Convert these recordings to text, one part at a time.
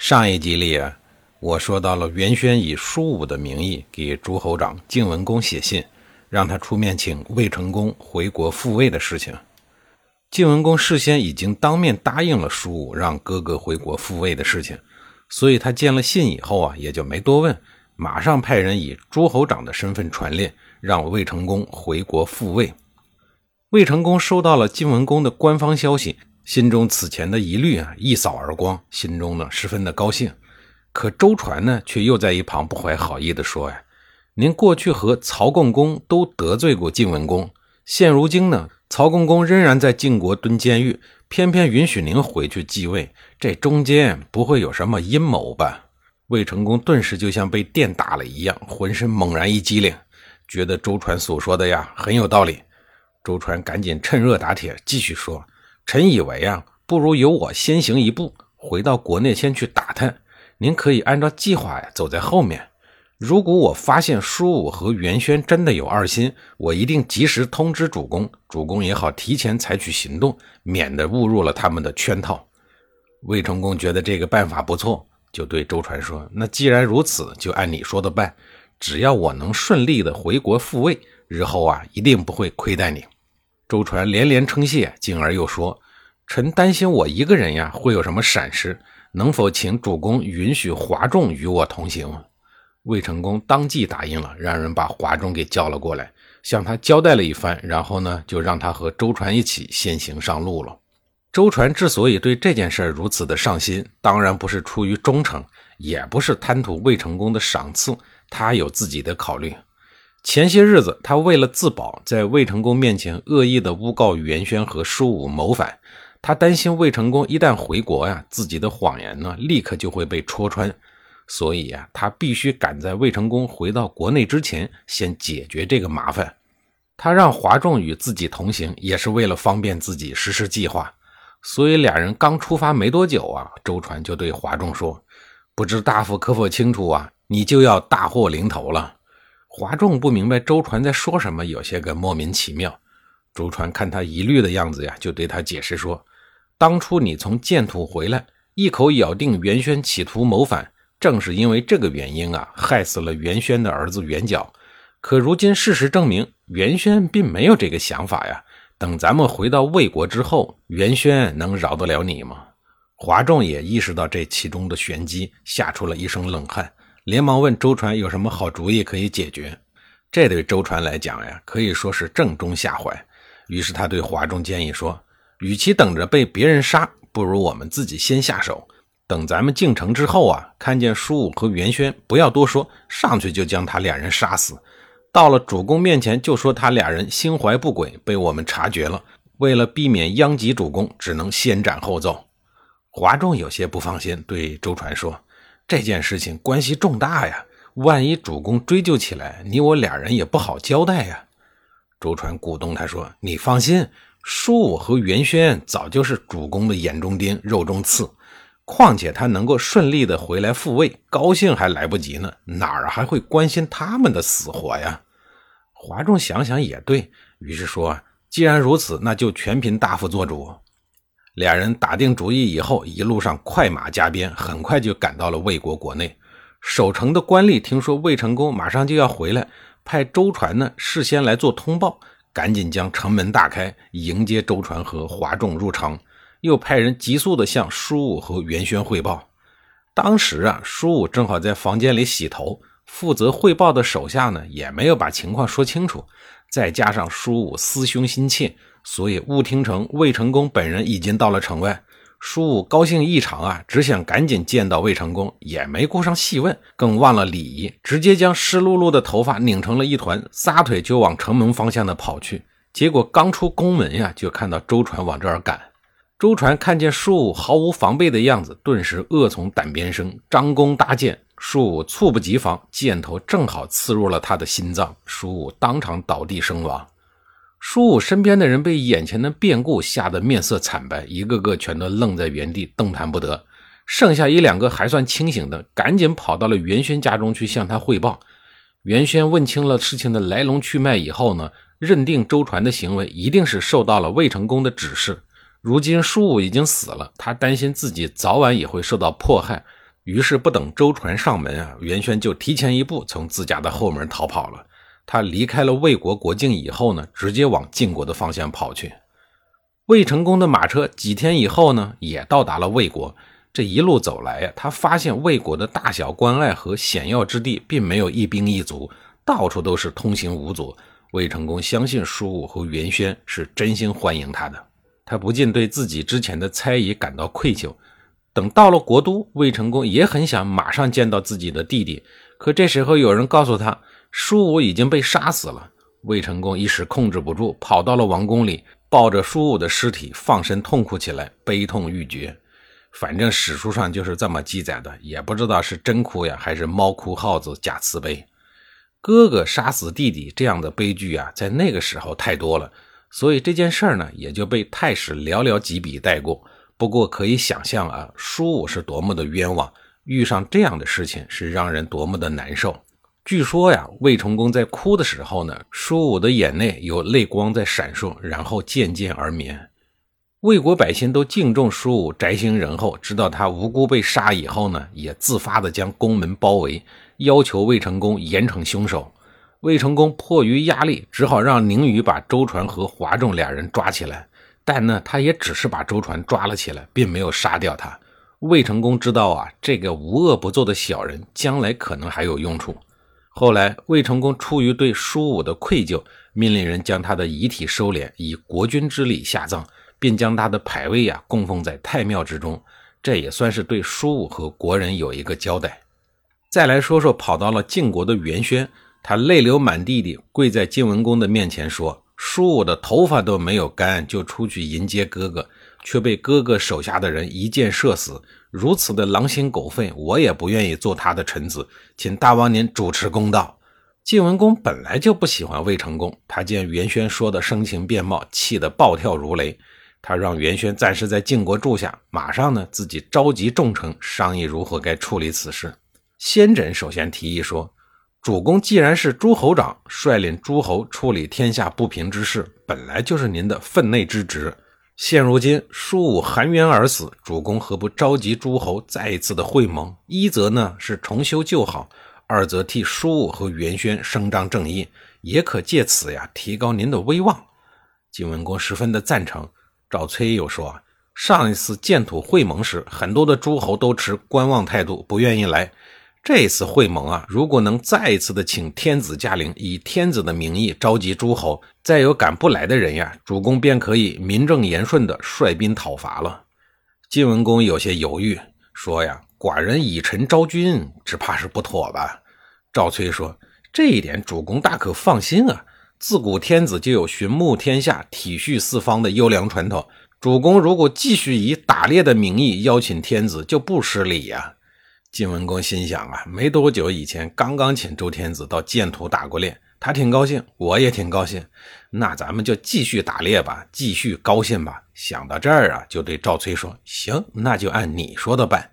上一集里啊，我说到了袁轩以舒武的名义给诸侯长晋文公写信，让他出面请魏成功回国复位的事情。晋文公事先已经当面答应了舒武让哥哥回国复位的事情，所以他见了信以后啊，也就没多问，马上派人以诸侯长的身份传令，让魏成功回国复位。魏成功收到了晋文公的官方消息。心中此前的疑虑啊，一扫而光，心中呢十分的高兴。可周传呢，却又在一旁不怀好意地说：“呀，您过去和曹共公都得罪过晋文公，现如今呢，曹共公仍然在晋国蹲监狱，偏偏允许您回去继位，这中间不会有什么阴谋吧？”魏成功顿时就像被电打了一样，浑身猛然一激灵，觉得周传所说的呀很有道理。周传赶紧趁热打铁，继续说。臣以为啊，不如由我先行一步，回到国内先去打探。您可以按照计划呀，走在后面。如果我发现舒武和袁轩真的有二心，我一定及时通知主公，主公也好提前采取行动，免得误入了他们的圈套。魏成功觉得这个办法不错，就对周传说：“那既然如此，就按你说的办。只要我能顺利的回国复位，日后啊，一定不会亏待你。”周传连连称谢，进而又说：“臣担心我一个人呀，会有什么闪失？能否请主公允许华仲与我同行？”魏成功当即答应了，让人把华仲给叫了过来，向他交代了一番，然后呢，就让他和周传一起先行上路了。周传之所以对这件事如此的上心，当然不是出于忠诚，也不是贪图魏成功的赏赐，他有自己的考虑。前些日子，他为了自保，在魏成功面前恶意的诬告袁轩和舒武谋反。他担心魏成功一旦回国呀，自己的谎言呢，立刻就会被戳穿。所以呀，他必须赶在魏成功回到国内之前，先解决这个麻烦。他让华仲与自己同行，也是为了方便自己实施计划。所以俩人刚出发没多久啊，周传就对华仲说：“不知大夫可否清楚啊？你就要大祸临头了。”华仲不明白周传在说什么，有些个莫名其妙。周传看他疑虑的样子呀，就对他解释说：“当初你从建土回来，一口咬定袁轩企图谋反，正是因为这个原因啊，害死了袁轩的儿子袁角。可如今事实证明，袁轩并没有这个想法呀。等咱们回到魏国之后，袁轩能饶得了你吗？”华仲也意识到这其中的玄机，吓出了一身冷汗。连忙问周传有什么好主意可以解决？这对周传来讲呀，可以说是正中下怀。于是他对华仲建议说：“与其等着被别人杀，不如我们自己先下手。等咱们进城之后啊，看见舒武和袁轩，不要多说，上去就将他俩人杀死。到了主公面前，就说他俩人心怀不轨，被我们察觉了。为了避免殃及主公，只能先斩后奏。”华仲有些不放心，对周传说。这件事情关系重大呀，万一主公追究起来，你我俩人也不好交代呀。周传鼓动他说：“你放心，舒武和袁轩早就是主公的眼中钉、肉中刺。况且他能够顺利的回来复位，高兴还来不及呢，哪儿还会关心他们的死活呀？”华仲想想也对于是说：“既然如此，那就全凭大夫做主。”俩人打定主意以后，一路上快马加鞭，很快就赶到了魏国国内。守城的官吏听说魏成功马上就要回来，派周传呢事先来做通报，赶紧将城门大开，迎接周传和华仲入城。又派人急速的向舒武和袁轩汇报。当时啊，舒武正好在房间里洗头，负责汇报的手下呢也没有把情况说清楚，再加上舒武思兄心切。所以，雾听城魏成功本人已经到了城外。舒武高兴异常啊，只想赶紧见到魏成功，也没顾上细问，更忘了礼仪，直接将湿漉漉的头发拧成了一团，撒腿就往城门方向的跑去。结果刚出宫门呀，就看到周传往这儿赶。周传看见舒武毫无防备的样子，顿时恶从胆边生，张弓搭箭。舒武猝不及防，箭头正好刺入了他的心脏，舒武当场倒地身亡。舒武身边的人被眼前的变故吓得面色惨白，一个个全都愣在原地，动弹不得。剩下一两个还算清醒的，赶紧跑到了袁轩家中去向他汇报。袁轩问清了事情的来龙去脉以后呢，认定周传的行为一定是受到了魏成功的指示。如今舒武已经死了，他担心自己早晚也会受到迫害，于是不等周传上门啊，袁轩就提前一步从自家的后门逃跑了。他离开了魏国国境以后呢，直接往晋国的方向跑去。魏成功的马车几天以后呢，也到达了魏国。这一路走来呀，他发现魏国的大小关隘和险要之地并没有一兵一卒，到处都是通行无阻。魏成功相信叔武和袁轩是真心欢迎他的。他不禁对自己之前的猜疑感到愧疚。等到了国都，魏成功也很想马上见到自己的弟弟，可这时候有人告诉他，舒武已经被杀死了。魏成功一时控制不住，跑到了王宫里，抱着舒武的尸体，放声痛哭起来，悲痛欲绝。反正史书上就是这么记载的，也不知道是真哭呀，还是猫哭耗子假慈悲。哥哥杀死弟弟这样的悲剧啊，在那个时候太多了。所以这件事儿呢，也就被太史寥寥几笔带过。不过可以想象啊，舒武是多么的冤枉，遇上这样的事情是让人多么的难受。据说呀，魏成功在哭的时候呢，舒武的眼内有泪光在闪烁，然后渐渐而眠。魏国百姓都敬重舒武，宅心仁厚，知道他无辜被杀以后呢，也自发的将宫门包围，要求魏成功严惩凶手。魏成功迫于压力，只好让宁宇把周传和华仲俩人抓起来。但呢，他也只是把周传抓了起来，并没有杀掉他。魏成功知道啊，这个无恶不作的小人将来可能还有用处。后来，魏成功出于对舒武的愧疚，命令人将他的遗体收敛，以国君之礼下葬，并将他的牌位啊供奉在太庙之中。这也算是对舒武和国人有一个交代。再来说说跑到了晋国的袁轩。他泪流满地地跪在晋文公的面前说：“舒武的头发都没有干，就出去迎接哥哥，却被哥哥手下的人一箭射死。如此的狼心狗肺，我也不愿意做他的臣子，请大王您主持公道。”晋文公本来就不喜欢魏成功，他见袁轩说的声情并茂，气得暴跳如雷。他让袁轩暂时在晋国住下，马上呢自己召集众臣商议如何该处理此事。先轸首先提议说。主公既然是诸侯长，率领诸侯处理天下不平之事，本来就是您的分内之职。现如今叔武含冤而死，主公何不召集诸侯再一次的会盟？一则呢是重修旧好，二则替叔武和元轩伸张正义，也可借此呀提高您的威望。晋文公十分的赞成。赵崔又说，上一次建土会盟时，很多的诸侯都持观望态度，不愿意来。这次会盟啊，如果能再一次的请天子驾临，以天子的名义召集诸侯，再有赶不来的人呀，主公便可以名正言顺的率兵讨伐了。晋文公有些犹豫，说呀：“寡人以臣招君，只怕是不妥吧？”赵崔说：“这一点主公大可放心啊，自古天子就有寻牧天下、体恤四方的优良传统。主公如果继续以打猎的名义邀请天子，就不失礼呀。”晋文公心想啊，没多久以前刚刚请周天子到建土打过猎，他挺高兴，我也挺高兴，那咱们就继续打猎吧，继续高兴吧。想到这儿啊，就对赵崔说：“行，那就按你说的办。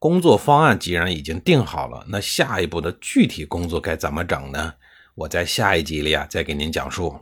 工作方案既然已经定好了，那下一步的具体工作该怎么整呢？我在下一集里啊再给您讲述。”